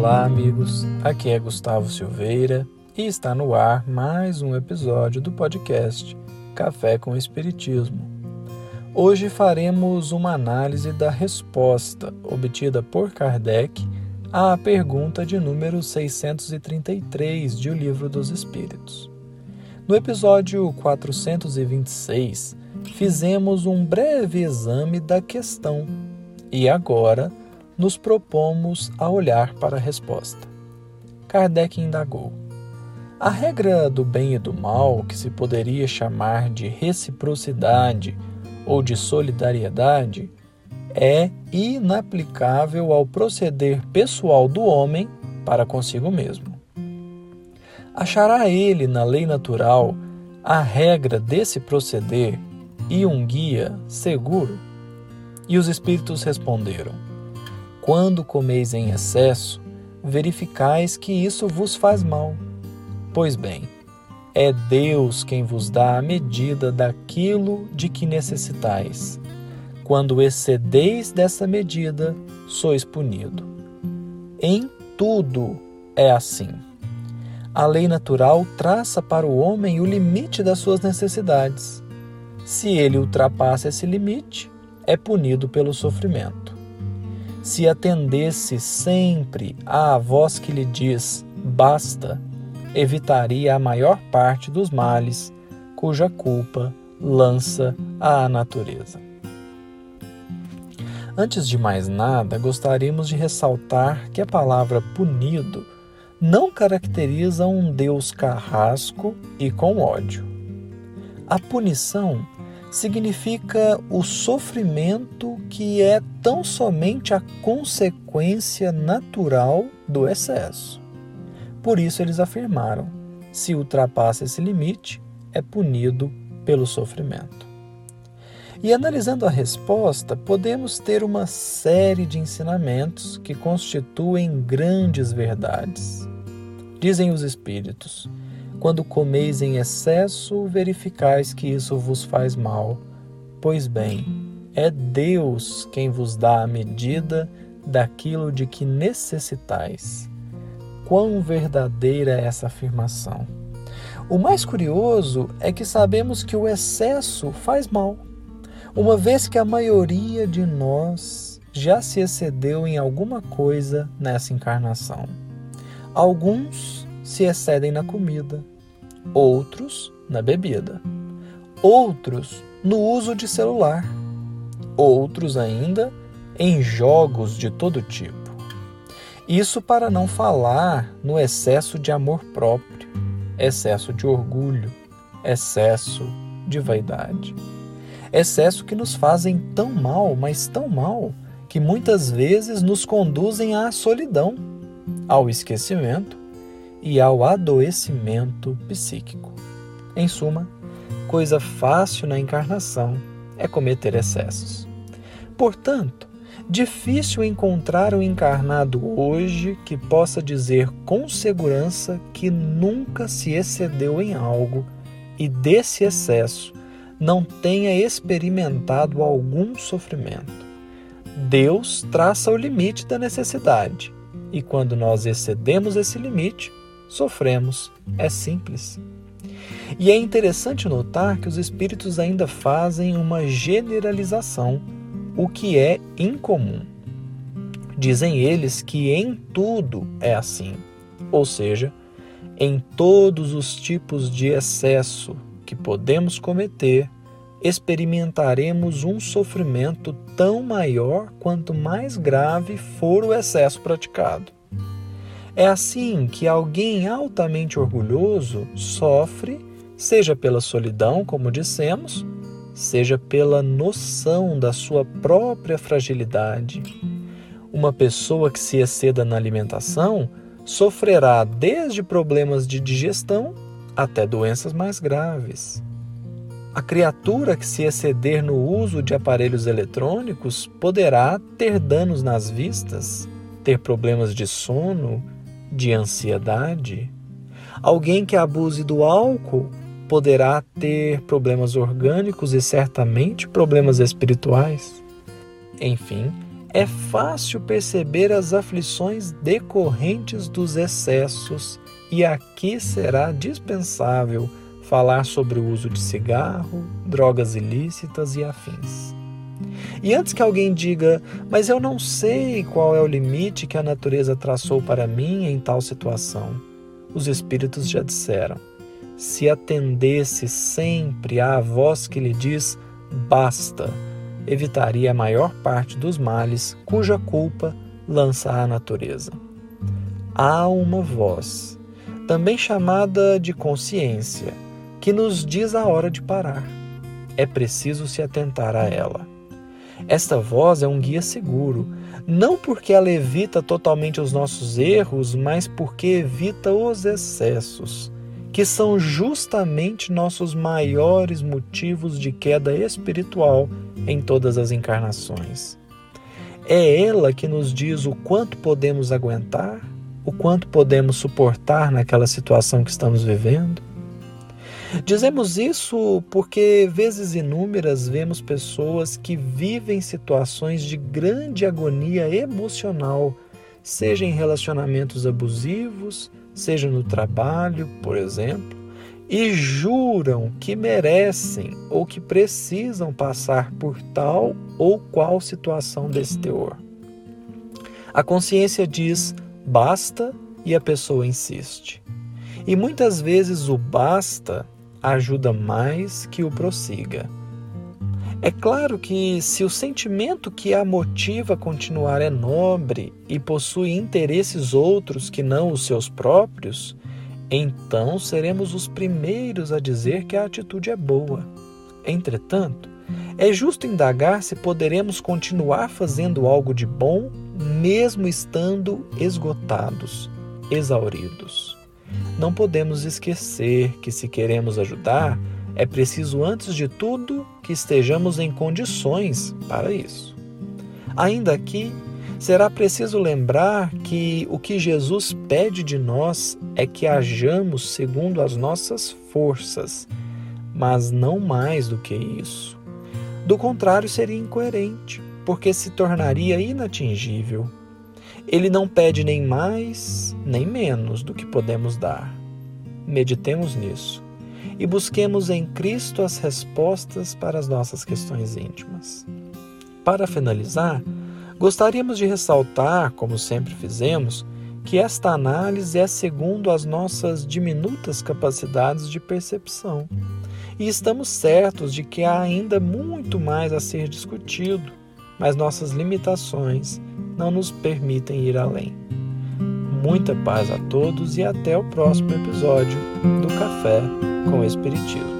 Olá, amigos. Aqui é Gustavo Silveira e está no ar mais um episódio do podcast Café com Espiritismo. Hoje faremos uma análise da resposta obtida por Kardec à pergunta de número 633 de O Livro dos Espíritos. No episódio 426, fizemos um breve exame da questão e agora nos propomos a olhar para a resposta. Kardec indagou: A regra do bem e do mal, que se poderia chamar de reciprocidade ou de solidariedade, é inaplicável ao proceder pessoal do homem para consigo mesmo. Achará ele na lei natural a regra desse proceder e um guia seguro? E os espíritos responderam: quando comeis em excesso, verificais que isso vos faz mal. Pois bem, é Deus quem vos dá a medida daquilo de que necessitais. Quando excedeis dessa medida, sois punido. Em tudo é assim. A lei natural traça para o homem o limite das suas necessidades. Se ele ultrapassa esse limite, é punido pelo sofrimento se atendesse sempre à voz que lhe diz basta, evitaria a maior parte dos males cuja culpa lança à natureza. Antes de mais nada, gostaríamos de ressaltar que a palavra punido não caracteriza um Deus carrasco e com ódio. A punição significa o sofrimento que é tão somente a consequência natural do excesso. Por isso eles afirmaram: se ultrapassa esse limite, é punido pelo sofrimento. E analisando a resposta, podemos ter uma série de ensinamentos que constituem grandes verdades. Dizem os Espíritos: quando comeis em excesso, verificais que isso vos faz mal. Pois bem, é Deus quem vos dá a medida daquilo de que necessitais. Quão verdadeira é essa afirmação! O mais curioso é que sabemos que o excesso faz mal, uma vez que a maioria de nós já se excedeu em alguma coisa nessa encarnação. Alguns se excedem na comida, outros na bebida, outros no uso de celular, outros ainda em jogos de todo tipo. Isso para não falar no excesso de amor próprio, excesso de orgulho, excesso de vaidade. Excesso que nos fazem tão mal, mas tão mal, que muitas vezes nos conduzem à solidão, ao esquecimento e ao adoecimento psíquico. Em suma, coisa fácil na encarnação é cometer excessos. Portanto, difícil encontrar um encarnado hoje que possa dizer com segurança que nunca se excedeu em algo e desse excesso não tenha experimentado algum sofrimento. Deus traça o limite da necessidade, e quando nós excedemos esse limite, sofremos. É simples. E é interessante notar que os espíritos ainda fazem uma generalização, o que é incomum. Dizem eles que em tudo é assim, ou seja, em todos os tipos de excesso que podemos cometer, experimentaremos um sofrimento tão maior quanto mais grave for o excesso praticado. É assim que alguém altamente orgulhoso sofre, seja pela solidão, como dissemos, seja pela noção da sua própria fragilidade. Uma pessoa que se exceda na alimentação sofrerá desde problemas de digestão até doenças mais graves. A criatura que se exceder no uso de aparelhos eletrônicos poderá ter danos nas vistas, ter problemas de sono, de ansiedade. Alguém que abuse do álcool poderá ter problemas orgânicos e certamente problemas espirituais. Enfim, é fácil perceber as aflições decorrentes dos excessos, e aqui será dispensável falar sobre o uso de cigarro, drogas ilícitas e afins. E antes que alguém diga, mas eu não sei qual é o limite que a natureza traçou para mim em tal situação, os Espíritos já disseram: se atendesse sempre à voz que lhe diz basta, evitaria a maior parte dos males cuja culpa lança a natureza. Há uma voz, também chamada de consciência, que nos diz a hora de parar. É preciso se atentar a ela. Esta voz é um guia seguro, não porque ela evita totalmente os nossos erros, mas porque evita os excessos, que são justamente nossos maiores motivos de queda espiritual em todas as encarnações. É ela que nos diz o quanto podemos aguentar, o quanto podemos suportar naquela situação que estamos vivendo Dizemos isso porque, vezes inúmeras, vemos pessoas que vivem situações de grande agonia emocional, seja em relacionamentos abusivos, seja no trabalho, por exemplo, e juram que merecem ou que precisam passar por tal ou qual situação desse teor. A consciência diz basta e a pessoa insiste. E muitas vezes o basta ajuda mais que o prossiga. É claro que, se o sentimento que a motiva a continuar é nobre e possui interesses outros que não os seus próprios, então seremos os primeiros a dizer que a atitude é boa. Entretanto, é justo indagar se poderemos continuar fazendo algo de bom, mesmo estando esgotados, exauridos. Não podemos esquecer que, se queremos ajudar, é preciso, antes de tudo, que estejamos em condições para isso. Ainda aqui, será preciso lembrar que o que Jesus pede de nós é que hajamos segundo as nossas forças, mas não mais do que isso. Do contrário, seria incoerente, porque se tornaria inatingível. Ele não pede nem mais nem menos do que podemos dar. Meditemos nisso e busquemos em Cristo as respostas para as nossas questões íntimas. Para finalizar, gostaríamos de ressaltar, como sempre fizemos, que esta análise é segundo as nossas diminutas capacidades de percepção. E estamos certos de que há ainda muito mais a ser discutido, mas nossas limitações não nos permitem ir além. Muita paz a todos e até o próximo episódio do Café com Espiritismo.